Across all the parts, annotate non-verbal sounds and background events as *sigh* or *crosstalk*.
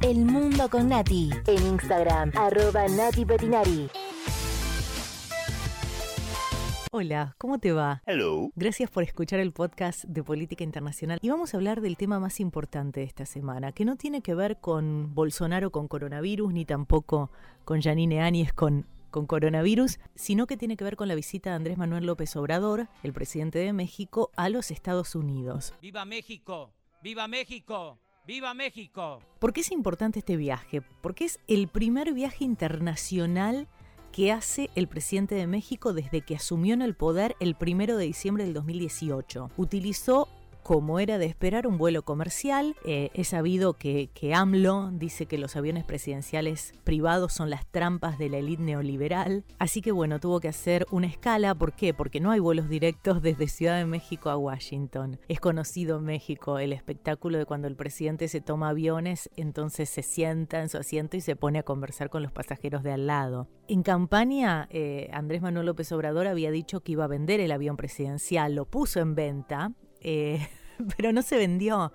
El Mundo con Nati. En Instagram, arroba Nati Petinari. Hola, ¿cómo te va? Hello. Gracias por escuchar el podcast de Política Internacional. Y vamos a hablar del tema más importante de esta semana, que no tiene que ver con Bolsonaro con coronavirus, ni tampoco con Janine Áñez con con coronavirus, sino que tiene que ver con la visita de Andrés Manuel López Obrador, el presidente de México, a los Estados Unidos. ¡Viva México! ¡Viva México! ¡Viva México! ¿Por qué es importante este viaje? Porque es el primer viaje internacional que hace el presidente de México desde que asumió en el poder el primero de diciembre del 2018. Utilizó como era de esperar, un vuelo comercial. Eh, he sabido que, que, AMLO dice que los aviones presidenciales privados son las trampas de la élite neoliberal. Así que bueno, tuvo que hacer una escala. ¿Por qué? Porque no hay vuelos directos desde Ciudad de México a Washington. Es conocido en México el espectáculo de cuando el presidente se toma aviones, entonces se sienta en su asiento y se pone a conversar con los pasajeros de al lado. En campaña, eh, Andrés Manuel López Obrador había dicho que iba a vender el avión presidencial, lo puso en venta eh, *laughs* pero no se vendió.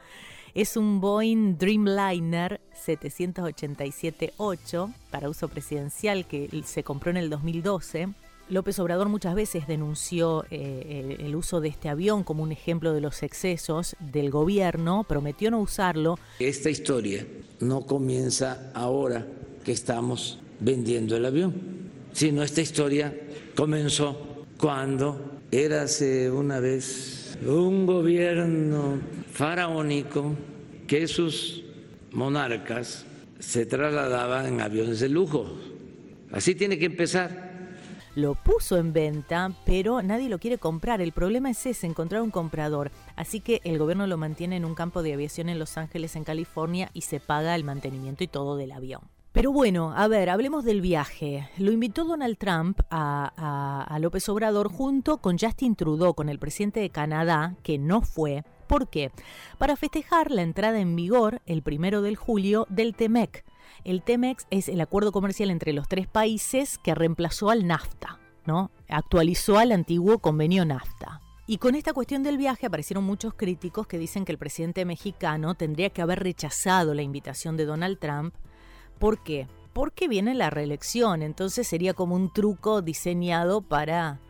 Es un Boeing Dreamliner 787-8 para uso presidencial que se compró en el 2012. López Obrador muchas veces denunció eh, el uso de este avión como un ejemplo de los excesos del gobierno, prometió no usarlo. Esta historia no comienza ahora que estamos vendiendo el avión, sino esta historia comenzó cuando érase una vez un gobierno faraónico que sus monarcas se trasladaban en aviones de lujo. Así tiene que empezar. Lo puso en venta, pero nadie lo quiere comprar. El problema es ese, encontrar un comprador. Así que el gobierno lo mantiene en un campo de aviación en Los Ángeles, en California, y se paga el mantenimiento y todo del avión. Pero bueno, a ver, hablemos del viaje. Lo invitó Donald Trump a, López Obrador junto con Justin Trudeau, con el presidente de Canadá, que no fue. ¿Por qué? Para festejar la entrada en vigor el primero de julio del TEMEC. El TEMEC es el acuerdo comercial entre los tres países que reemplazó al NAFTA, ¿no? Actualizó al antiguo convenio NAFTA. Y con esta cuestión del viaje aparecieron muchos críticos que dicen que el presidente mexicano tendría que haber rechazado la invitación de Donald Trump ¿Por qué? Porque viene la reelección, entonces sería como un truco diseñado para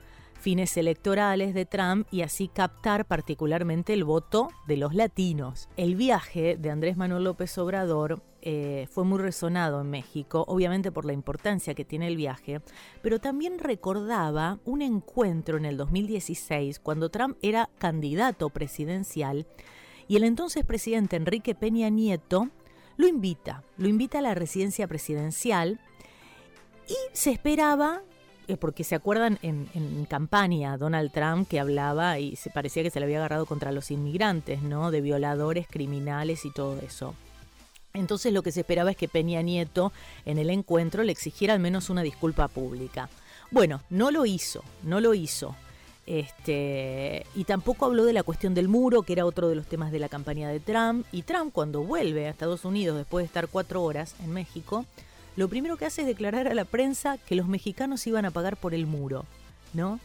fines electorales de Trump y así captar particularmente el voto de los latinos. El viaje de Andrés Manuel López Obrador eh, fue muy resonado en México, obviamente por la importancia que tiene el viaje, pero también recordaba un encuentro en el 2016 cuando Trump era candidato presidencial y el entonces presidente Enrique Peña Nieto lo invita, lo invita a la residencia presidencial y se esperaba, eh, porque se acuerdan en, campaña Donald Trump que hablaba y se parecía que se le había agarrado contra los inmigrantes, ¿no? De violadores, criminales y todo eso. Entonces lo que se esperaba es que Peña Nieto en el encuentro le exigiera al menos una disculpa pública. Bueno, no lo hizo, no lo hizo. Este, y tampoco habló de la cuestión del muro, que era otro de los temas de la campaña de Trump. Y Trump, cuando vuelve a Estados Unidos después de estar cuatro horas en México, lo primero que hace es declarar a la prensa que los mexicanos iban a pagar por el muro, ¿no?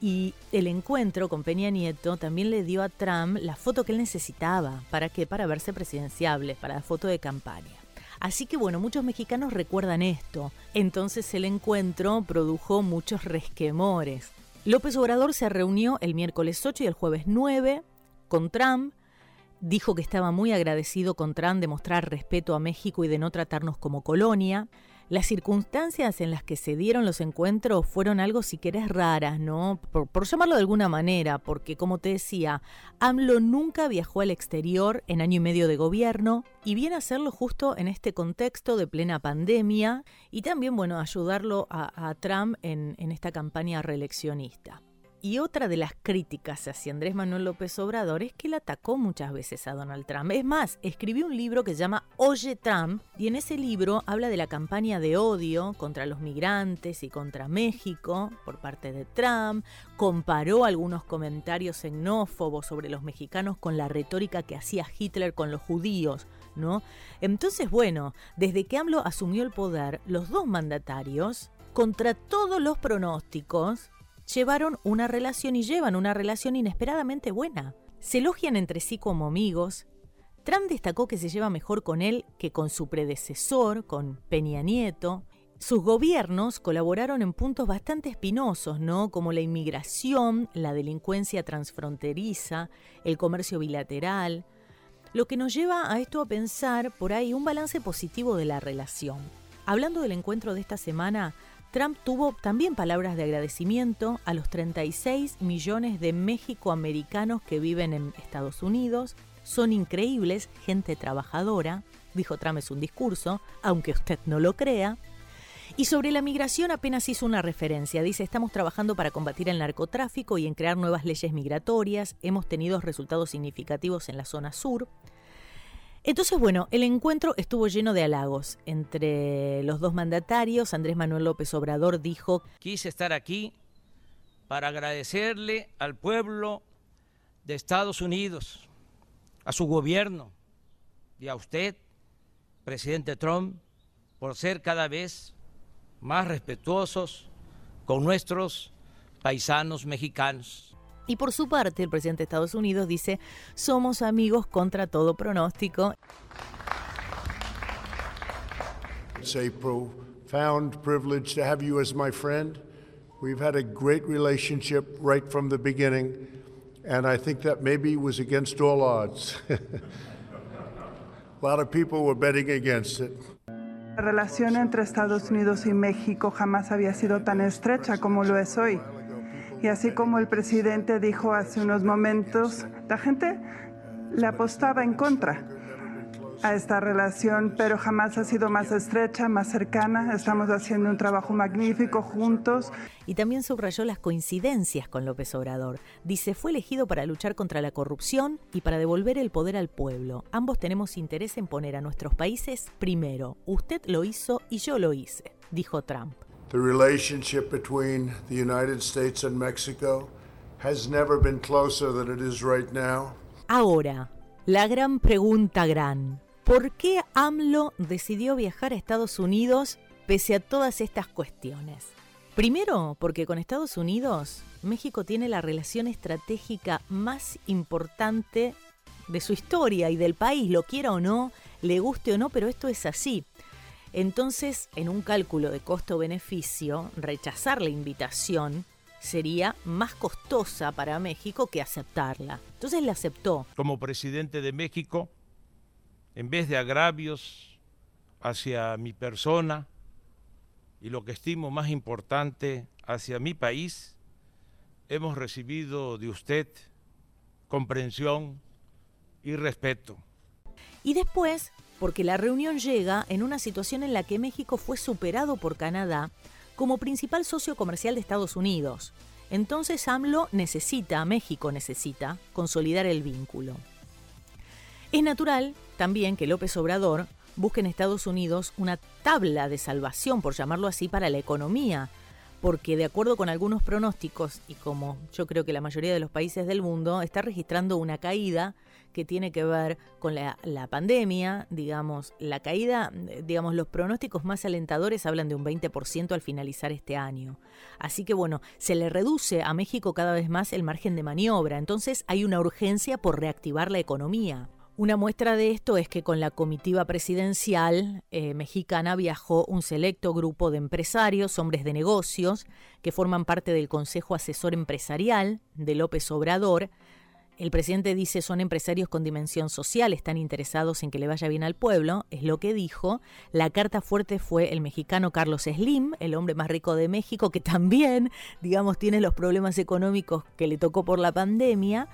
Y el encuentro con Peña Nieto también le dio a Trump la foto que él necesitaba. ¿Para qué? Para verse presidenciable, para la foto de campaña. Así que bueno, muchos mexicanos recuerdan esto. Entonces el encuentro produjo muchos resquemores. López Obrador se reunió el miércoles 8 y el jueves 9 con Trump. Dijo que estaba muy agradecido con Trump de mostrar respeto a México y de no tratarnos como colonia. Las circunstancias en las que se dieron los encuentros fueron algo, si querés, raras, ¿no? Por, llamarlo de alguna manera, porque como te decía, AMLO nunca viajó al exterior en año y medio de gobierno y viene a hacerlo justo en este contexto de plena pandemia y también, bueno, ayudarlo a, Trump en, en esta campaña reeleccionista. Y otra de las críticas hacia Andrés Manuel López Obrador es que él atacó muchas veces a Donald Trump. Es más, escribió un libro que se llama Oye Trump y en ese libro habla de la campaña de odio contra los migrantes y contra México por parte de Trump, comparó algunos comentarios xenófobos sobre los mexicanos con la retórica que hacía Hitler con los judíos. ¿No? Entonces, bueno, desde que AMLO asumió el poder, los dos mandatarios, contra todos los pronósticos, llevaron una relación y llevan una relación inesperadamente buena. Se elogian entre sí como amigos. Trump destacó que se lleva mejor con él que con su predecesor, con Peña Nieto. Sus gobiernos colaboraron en puntos bastante espinosos, ¿no? Como la inmigración, la delincuencia transfronteriza, el comercio bilateral, lo que nos lleva a esto a pensar por ahí un balance positivo de la relación. Hablando del encuentro de esta semana, Trump tuvo también palabras de agradecimiento a los 36 millones de mexicoamericanos que viven en Estados Unidos. Son increíbles, gente trabajadora, dijo Trump en un discurso, aunque usted no lo crea. Y sobre la migración apenas hizo una referencia. Dice, estamos trabajando para combatir el narcotráfico y en crear nuevas leyes migratorias. Hemos tenido resultados significativos en la zona sur. Entonces, bueno, el encuentro estuvo lleno de halagos. Entre los dos mandatarios, Andrés Manuel López Obrador dijo, Quise estar aquí para agradecerle al pueblo de Estados Unidos, a su gobierno y a usted, presidente Trump, por ser cada vez más respetuosos con nuestros paisanos mexicanos. Y por su parte, el presidente de Estados Unidos dice, somos amigos contra todo pronóstico. It's a profound privilege to have you as my friend. We've had a great relationship right from the beginning, and I think that maybe was against all odds. *laughs* a lot of people were betting against it. La relación entre Estados Unidos y México jamás había sido tan estrecha como lo es hoy. Y así como el presidente dijo hace unos momentos, la gente le apostaba en contra a esta relación, pero jamás ha sido más estrecha, más cercana. Estamos haciendo un trabajo magnífico juntos. Y también subrayó las coincidencias con López Obrador. Dice, fue elegido para luchar contra la corrupción y para devolver el poder al pueblo. Ambos tenemos interés en poner a nuestros países primero. Usted lo hizo y yo lo hice, dijo Trump. The relationship between the United States and Mexico has never been closer than it is right now. Ahora, la gran pregunta gran. ¿Por qué AMLO decidió viajar a Estados Unidos pese a todas estas cuestiones? Primero, porque con Estados Unidos México tiene la relación estratégica más importante de su historia y del país, lo quiera o no, le guste o no, pero esto es así. Entonces, en un cálculo de costo-beneficio, rechazar la invitación sería más costosa para México que aceptarla. Entonces la aceptó. Como presidente de México, en vez de agravios hacia mi persona y lo que estimo más importante hacia mi país, hemos recibido de usted comprensión y respeto. Y después porque la reunión llega en una situación en la que México fue superado por Canadá como principal socio comercial de Estados Unidos. Entonces AMLO necesita, México necesita, consolidar el vínculo. Es natural también que López Obrador busque en Estados Unidos una tabla de salvación, por llamarlo así, para la economía, porque de acuerdo con algunos pronósticos, y como yo creo que la mayoría de los países del mundo, está registrando una caída que tiene que ver con la, pandemia, digamos, la caída, digamos, los pronósticos más alentadores hablan de un 20% al finalizar este año. Así que bueno, se le reduce a México cada vez más el margen de maniobra, entonces hay una urgencia por reactivar la economía. Una muestra de esto es que con la comitiva presidencial eh, mexicana viajó un selecto grupo de empresarios, hombres de negocios, que forman parte del Consejo Asesor Empresarial de López Obrador. El presidente dice son empresarios con dimensión social, están interesados en que le vaya bien al pueblo, es lo que dijo. La carta fuerte fue el mexicano Carlos Slim, el hombre más rico de México, que también, digamos, tiene los problemas económicos que le tocó por la pandemia.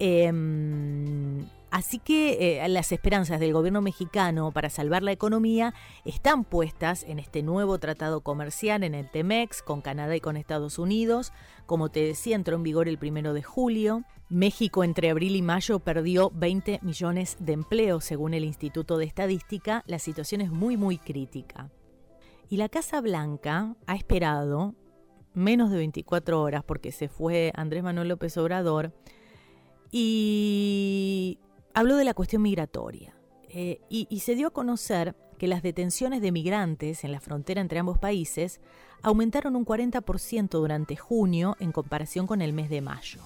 Em, Así que eh, las esperanzas del gobierno mexicano para salvar la economía están puestas en este nuevo tratado comercial, en el TEMEX, con Canadá y con Estados Unidos. Como te decía, entró en vigor el primero de julio. México entre abril y mayo perdió 20 millones de empleos, según el Instituto de Estadística. La situación es muy, muy crítica. Y la Casa Blanca ha esperado menos de 24 horas porque se fue Andrés Manuel López Obrador y habló de la cuestión migratoria eh, y, se dio a conocer que las detenciones de migrantes en la frontera entre ambos países aumentaron un 40% durante junio en comparación con el mes de mayo.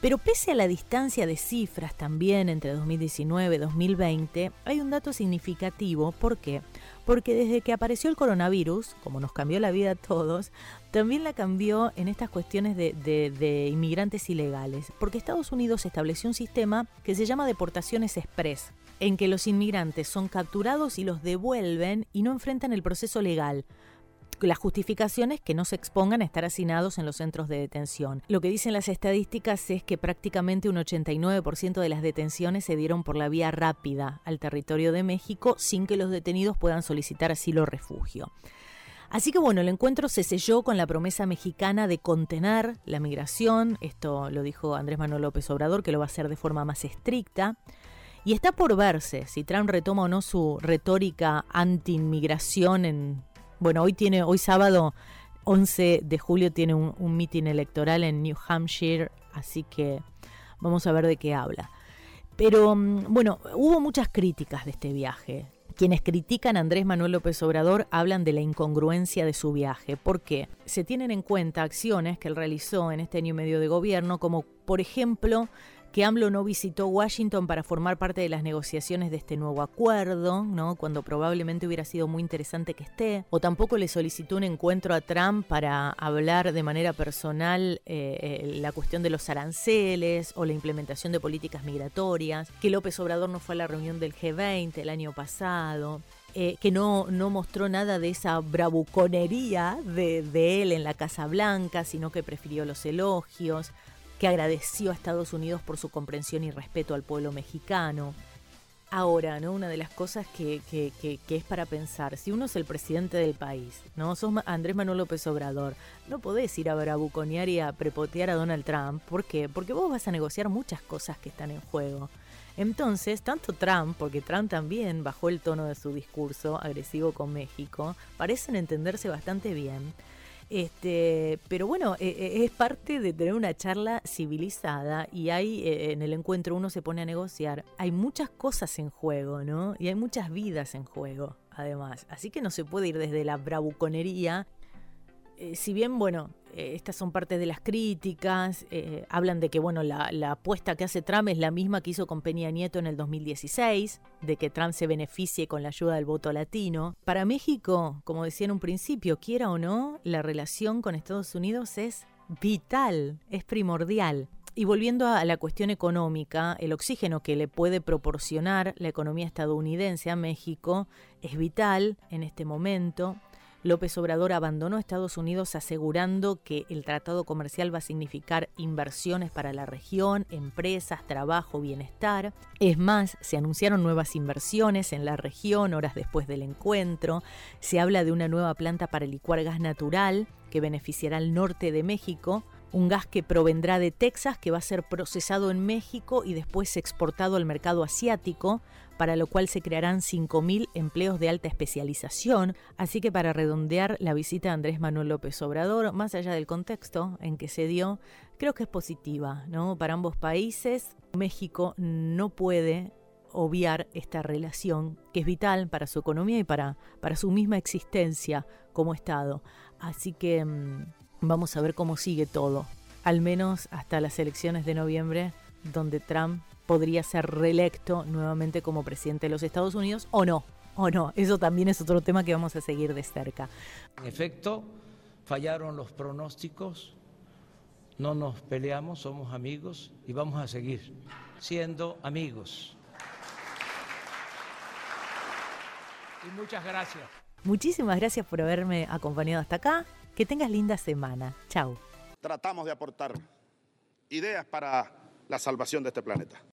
Pero pese a la distancia de cifras también entre 2019 y 2020, hay un dato significativo. ¿Por qué? Porque desde que apareció el coronavirus, como nos cambió la vida a todos, también la cambió en estas cuestiones de, inmigrantes ilegales. Porque Estados Unidos estableció un sistema que se llama deportaciones express, en que los inmigrantes son capturados y los devuelven y no enfrentan el proceso legal las justificaciones que no se expongan a estar hacinados en los centros de detención. Lo que dicen las estadísticas es que prácticamente un 89% de las detenciones se dieron por la vía rápida al territorio de México sin que los detenidos puedan solicitar asilo o refugio. Así que bueno, el encuentro se selló con la promesa mexicana de contener la migración, esto lo dijo Andrés Manuel López Obrador, que lo va a hacer de forma más estricta. Y está por verse si Trump retoma o no su retórica anti-inmigración en bueno, hoy tiene, hoy sábado 11 de julio tiene un, un mitin electoral en New Hampshire, así que vamos a ver de qué habla. Pero mm, bueno, hubo muchas críticas de este viaje. Quienes critican a Andrés Manuel López Obrador hablan de la incongruencia de su viaje. ¿Por qué? Se tienen en cuenta acciones que él realizó en este año y medio de gobierno, como por ejemplo que AMLO no visitó Washington para formar parte de las negociaciones de este nuevo acuerdo, ¿no? cuando probablemente hubiera sido muy interesante que esté, o tampoco le solicitó un encuentro a Trump para hablar de manera personal eh, eh, la cuestión de los aranceles o la implementación de políticas migratorias, que López Obrador no fue a la reunión del G20 el año pasado. Eh, que no, no mostró nada de esa bravuconería de, de él en la Casa Blanca, sino que prefirió los elogios que agradeció a Estados Unidos por su comprensión y respeto al pueblo mexicano. Ahora, ¿no? Una de las cosas que, que, es para pensar, si uno es el presidente del país, ¿no? Sos Andrés Manuel López Obrador, no podés ir a bravuconear y a prepotear a Donald Trump. ¿Por qué? Porque vos vas a negociar muchas cosas que están en juego. Entonces, tanto Trump, porque Trump también bajó el tono de su discurso agresivo con México, parecen entenderse bastante bien. Este, pero bueno, e, e, es parte de tener una charla civilizada y hay e, en el encuentro uno se pone a negociar. Hay muchas cosas en juego, ¿no? Y hay muchas vidas en juego, además. Así que no se puede ir desde la bravuconería eh, si bien, bueno, eh, estas son parte de las críticas, eh, hablan de que, bueno, la, la, apuesta que hace Trump es la misma que hizo con Peña Nieto en el 2016, de que Trump se beneficie con la ayuda del voto latino. Para México, como decía en un principio, quiera o no, la relación con Estados Unidos es vital, es primordial. Y volviendo a la cuestión económica, el oxígeno que le puede proporcionar la economía estadounidense a México es vital en este momento. López Obrador abandonó Estados Unidos asegurando que el tratado comercial va a significar inversiones para la región, empresas, trabajo, bienestar. Es más, se anunciaron nuevas inversiones en la región horas después del encuentro. Se habla de una nueva planta para licuar gas natural que beneficiará al norte de México un gas que provendrá de Texas, que va a ser procesado en México y después exportado al mercado asiático, para lo cual se crearán 5.000 empleos de alta especialización. Así que para redondear la visita de Andrés Manuel López Obrador, más allá del contexto en que se dio, creo que es positiva ¿no? para ambos países. México no puede obviar esta relación que es vital para su economía y para, para su misma existencia como Estado. Así que mm, vamos a ver cómo sigue todo, al menos hasta las elecciones de noviembre, donde Trump podría ser reelecto nuevamente como presidente de los Estados Unidos o no, o no. Eso también es otro tema que vamos a seguir de cerca. En efecto, fallaron los pronósticos, no nos peleamos, somos amigos y vamos a seguir siendo amigos. Y muchas gracias. Muchísimas gracias por haberme acompañado hasta acá. Que tengas linda semana. Chao. Tratamos de aportar ideas para la salvación de este planeta.